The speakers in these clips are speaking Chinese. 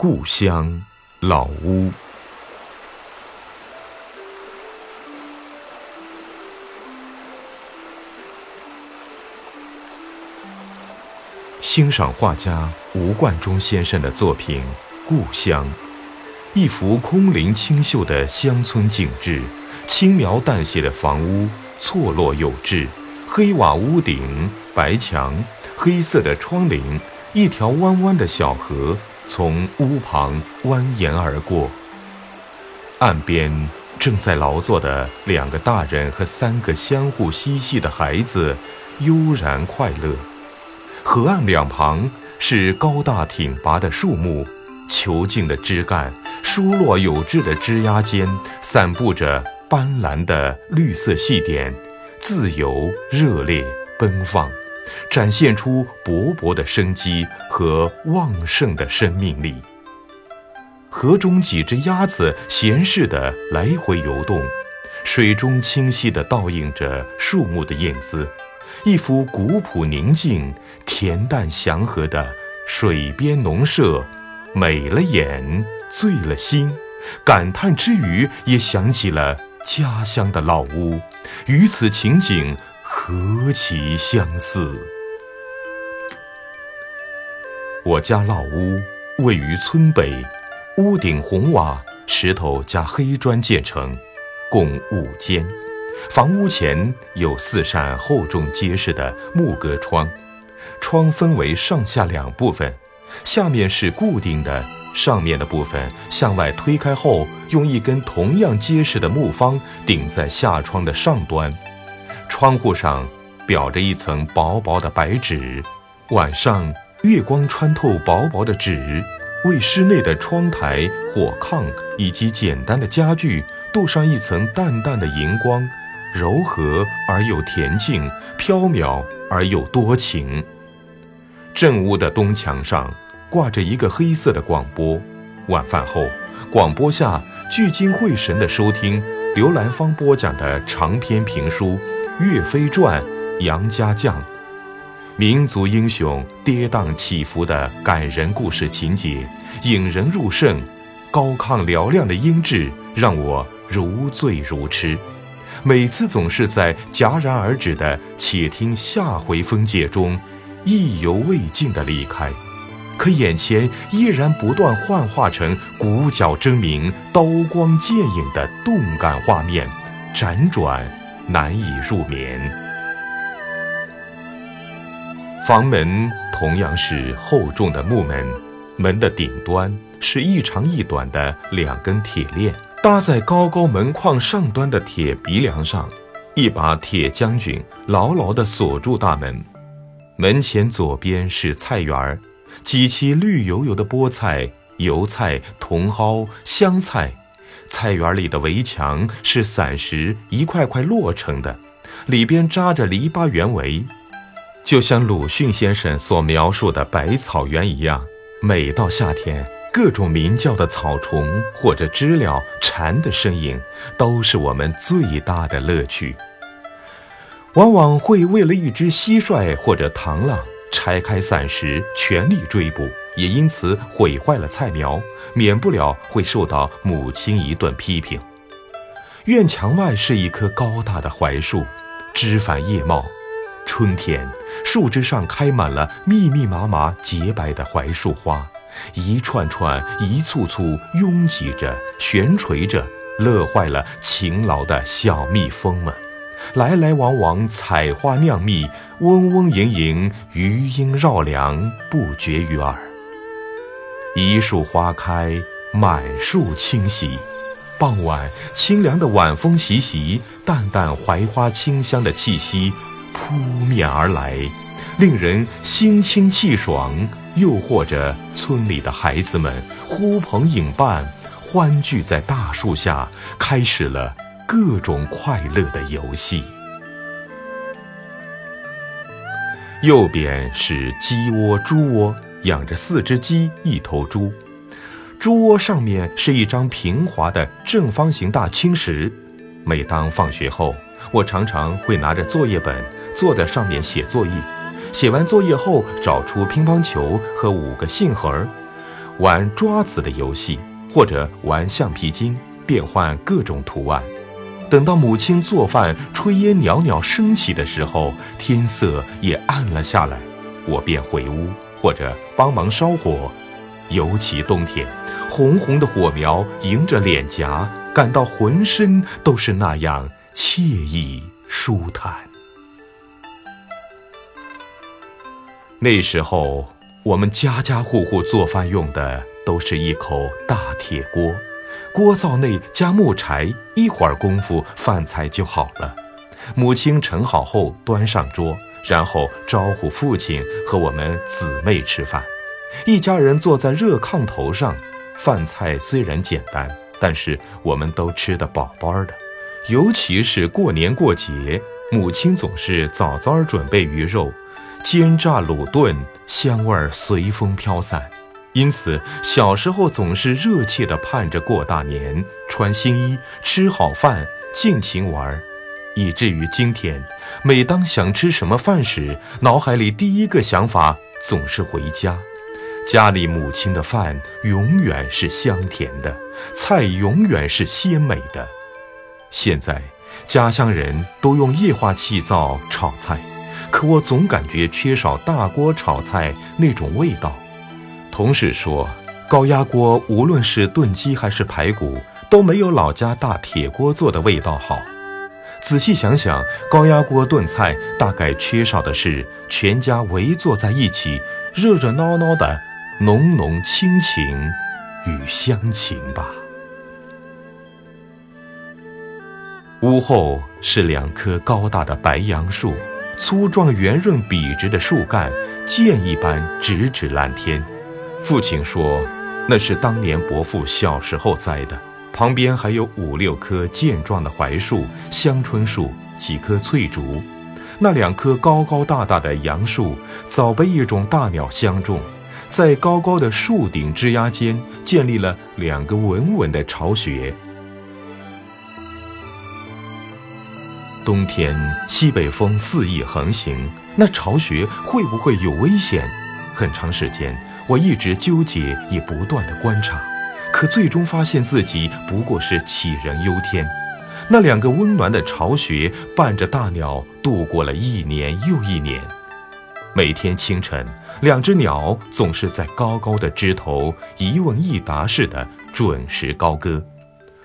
故乡老屋。欣赏画家吴冠中先生的作品《故乡》，一幅空灵清秀的乡村景致，轻描淡写的房屋错落有致，黑瓦屋顶，白墙，黑色的窗棂，一条弯弯的小河从屋旁蜿蜒而过。岸边正在劳作的两个大人和三个相互嬉戏的孩子，悠然快乐。河岸两旁是高大挺拔的树木，遒劲的枝干，疏落有致的枝桠间，散布着斑斓的绿色细点，自由、热烈、奔放，展现出勃勃的生机和旺盛的生命力。河中几只鸭子闲适地来回游动，水中清晰地倒映着树木的影子。一幅古朴宁静、恬淡祥和的水边农舍，美了眼，醉了心。感叹之余，也想起了家乡的老屋，与此情景何其相似！我家老屋位于村北，屋顶红瓦，石头加黑砖建成，共五间。房屋前有四扇厚重结实的木格窗，窗分为上下两部分，下面是固定的，上面的部分向外推开后，用一根同样结实的木方顶在下窗的上端。窗户上裱着一层薄薄的白纸，晚上月光穿透薄薄的纸，为室内的窗台、火炕以及简单的家具镀上一层淡淡的荧光。柔和而又恬静，飘渺而又多情。正屋的东墙上挂着一个黑色的广播，晚饭后，广播下聚精会神地收听刘兰芳播讲的长篇评书《岳飞传》《杨家将》，民族英雄跌宕起伏的感人故事情节，引人入胜，高亢嘹亮的音质让我如醉如痴。每次总是在戛然而止的“且听下回分解”中，意犹未尽的离开，可眼前依然不断幻化成鼓角争鸣、刀光剑影的动感画面，辗转难以入眠。房门同样是厚重的木门，门的顶端是一长一短的两根铁链。搭在高高门框上端的铁鼻梁上，一把铁将军牢牢地锁住大门。门前左边是菜园儿，几期绿油油的菠菜、油菜、茼蒿、香菜。菜园里的围墙是散石一块块摞成的，里边扎着篱笆圆围，就像鲁迅先生所描述的百草园一样。每到夏天。各种鸣叫的草虫或者知了、蝉的声音，都是我们最大的乐趣。往往会为了一只蟋蟀或者螳螂拆开散时，全力追捕，也因此毁坏了菜苗，免不了会受到母亲一顿批评。院墙外是一棵高大的槐树，枝繁叶茂。春天，树枝上开满了密密麻麻洁白的槐树花。一串串、一簇簇拥挤着、悬垂着，乐坏了勤劳的小蜜蜂们。来来往往，采花酿蜜，嗡嗡盈盈，余音绕梁，不绝于耳。一树花开，满树清喜。傍晚，清凉的晚风习习，淡淡槐花清香的气息扑面而来，令人心清气爽。又或者，村里的孩子们呼朋引伴，欢聚在大树下，开始了各种快乐的游戏。右边是鸡窝、猪窝，养着四只鸡，一头猪。猪窝上面是一张平滑的正方形大青石。每当放学后，我常常会拿着作业本，坐在上面写作业。写完作业后，找出乒乓球和五个信盒，玩抓子的游戏，或者玩橡皮筋，变换各种图案。等到母亲做饭，炊烟袅袅升起的时候，天色也暗了下来，我便回屋或者帮忙烧火。尤其冬天，红红的火苗迎着脸颊，感到浑身都是那样惬意舒坦。那时候，我们家家户户做饭用的都是一口大铁锅。锅灶内加木柴，一会儿功夫饭菜就好了。母亲盛好后端上桌，然后招呼父亲和我们姊妹吃饭。一家人坐在热炕头上，饭菜虽然简单，但是我们都吃得饱饱的。尤其是过年过节，母亲总是早早准备鱼肉，煎炸卤炖，香味儿随风飘散。因此，小时候总是热切地盼着过大年，穿新衣，吃好饭，尽情玩，以至于今天，每当想吃什么饭时，脑海里第一个想法总是回家。家里母亲的饭永远是香甜的，菜永远是鲜美的。现在，家乡人都用液化气灶炒菜，可我总感觉缺少大锅炒菜那种味道。同事说，高压锅无论是炖鸡还是排骨，都没有老家大铁锅做的味道好。仔细想想，高压锅炖菜大概缺少的是全家围坐在一起，热热闹闹的浓浓亲情与乡情吧。屋后是两棵高大的白杨树，粗壮圆润笔直的树干，箭一般直指蓝天。父亲说，那是当年伯父小时候栽的。旁边还有五六棵健壮的槐树、香椿树，几棵翠竹。那两棵高高大大的杨树早被一种大鸟相中，在高高的树顶枝桠间建立了两个稳稳的巢穴。冬天西北风肆意横行，那巢穴会不会有危险？很长时间。我一直纠结，也不断的观察，可最终发现自己不过是杞人忧天。那两个温暖的巢穴，伴着大鸟度过了一年又一年。每天清晨，两只鸟总是在高高的枝头一问一答似的准时高歌。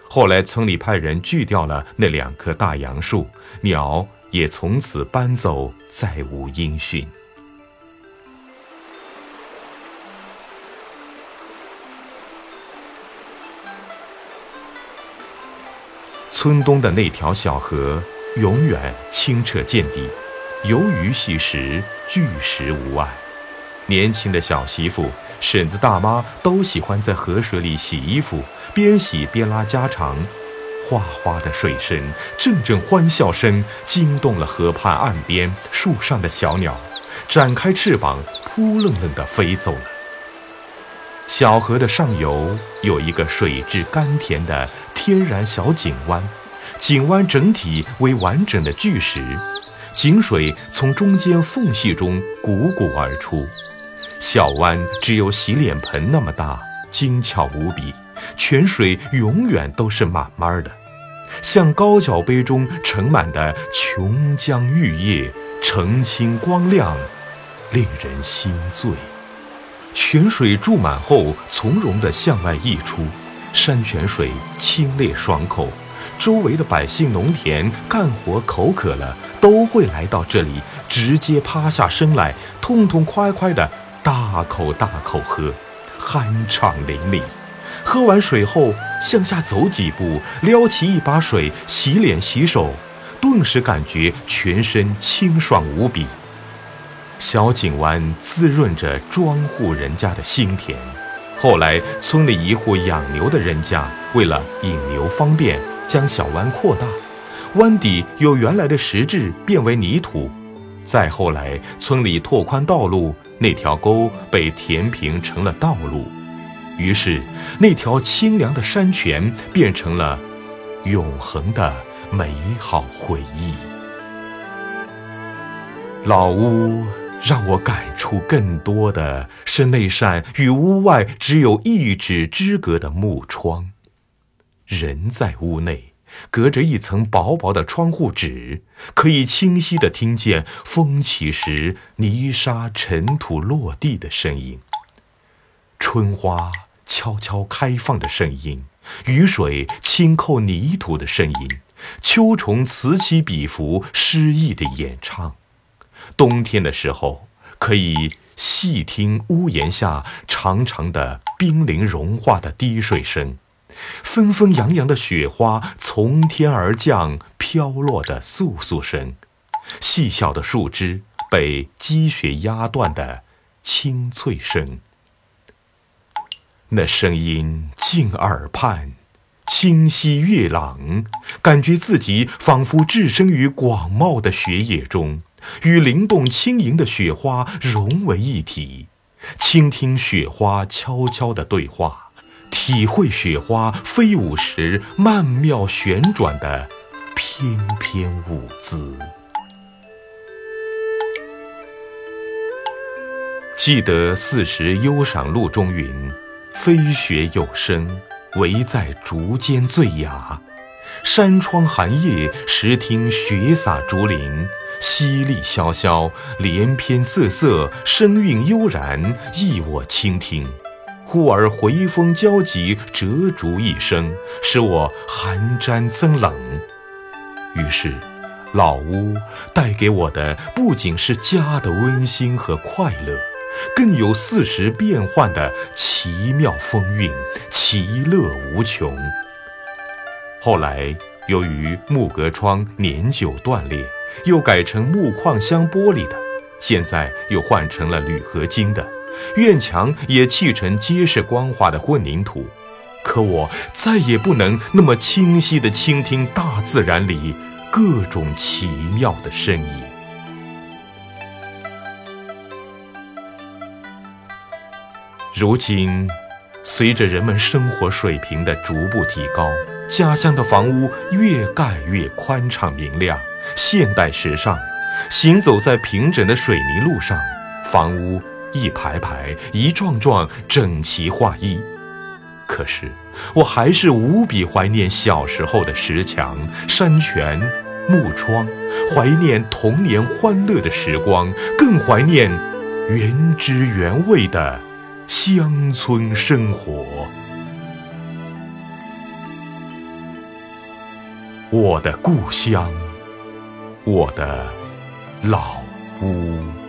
后来村里派人锯掉了那两棵大杨树，鸟也从此搬走，再无音讯。村东的那条小河永远清澈见底，游鱼戏石，巨石无碍。年轻的小媳妇、婶子、大妈都喜欢在河水里洗衣服，边洗边拉家常。哗哗的水声，阵阵欢笑声，惊动了河畔岸边树上的小鸟，展开翅膀，扑棱棱地飞走了。小河的上游有一个水质甘甜的。天然小井湾，井湾整体为完整的巨石，井水从中间缝隙中汩汩而出。小湾只有洗脸盆那么大，精巧无比，泉水永远都是满满的，像高脚杯中盛满的琼浆玉液，澄清光亮，令人心醉。泉水注满后，从容地向外溢出。山泉水清冽爽口，周围的百姓农田干活口渴了，都会来到这里，直接趴下身来，痛痛快快的大口大口喝，酣畅淋漓。喝完水后，向下走几步，撩起一把水洗脸洗手，顿时感觉全身清爽无比。小井湾滋润着庄户人家的心田。后来，村里一户养牛的人家，为了引牛方便，将小湾扩大，湾底由原来的石质变为泥土。再后来，村里拓宽道路，那条沟被填平成了道路，于是那条清凉的山泉变成了永恒的美好回忆。老屋让我感触更多的是那扇与屋外只有一指之隔的木窗。人在屋内，隔着一层薄薄的窗户纸，可以清晰地听见风起时泥沙尘土落地的声音，春花悄悄开放的声音，雨水轻扣泥土的声音，秋虫此起彼伏诗意的演唱。冬天的时候，可以细听屋檐下长长的冰凌融化的滴水声，纷纷扬扬的雪花从天而降飘落的簌簌声，细小的树枝被积雪压断的清脆声。那声音近耳畔，清晰悦朗，感觉自己仿佛置身于广袤的雪野中。与灵动轻盈的雪花融为一体，倾听雪花悄悄的对话，体会雪花飞舞时曼妙旋转的翩翩舞姿。记得四时忧赏录中云：“飞雪有声，唯在竹间最雅。山窗寒夜时听雪洒竹林。”淅沥潇潇，连篇瑟瑟，声韵悠然，意我倾听。忽而回风交集，折竹一声，使我寒毡增冷。于是，老屋带给我的不仅是家的温馨和快乐，更有四时变幻的奇妙风韵，其乐无穷。后来，由于木格窗年久断裂。又改成木框镶玻璃的，现在又换成了铝合金的，院墙也砌成结实光滑的混凝土。可我再也不能那么清晰地倾听大自然里各种奇妙的声音。如今，随着人们生活水平的逐步提高，家乡的房屋越盖越宽敞明亮。现代时尚，行走在平整的水泥路上，房屋一排排、一幢幢整齐划一。可是，我还是无比怀念小时候的石墙、山泉、木窗，怀念童年欢乐的时光，更怀念原汁原味的乡村生活。我的故乡。我的老屋。